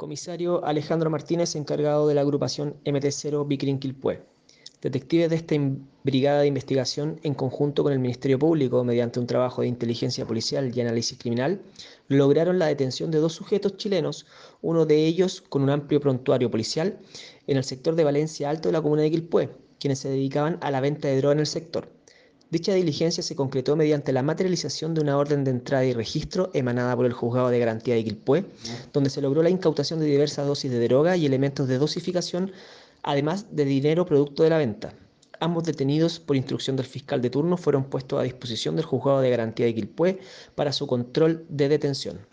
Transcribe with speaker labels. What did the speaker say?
Speaker 1: Comisario Alejandro Martínez, encargado de la agrupación MT0 Bicrin Quilpué. Detectives de esta brigada de investigación, en conjunto con el Ministerio Público, mediante un trabajo de inteligencia policial y análisis criminal, lograron la detención de dos sujetos chilenos, uno de ellos con un amplio prontuario policial, en el sector de Valencia Alto de la comuna de Quilpué, quienes se dedicaban a la venta de droga en el sector. Dicha diligencia se concretó mediante la materialización de una orden de entrada y registro emanada por el Juzgado de Garantía de Quilpué, donde se logró la incautación de diversas dosis de droga y elementos de dosificación, además de dinero producto de la venta. Ambos detenidos, por instrucción del fiscal de turno, fueron puestos a disposición del Juzgado de Garantía de Quilpué para su control de detención.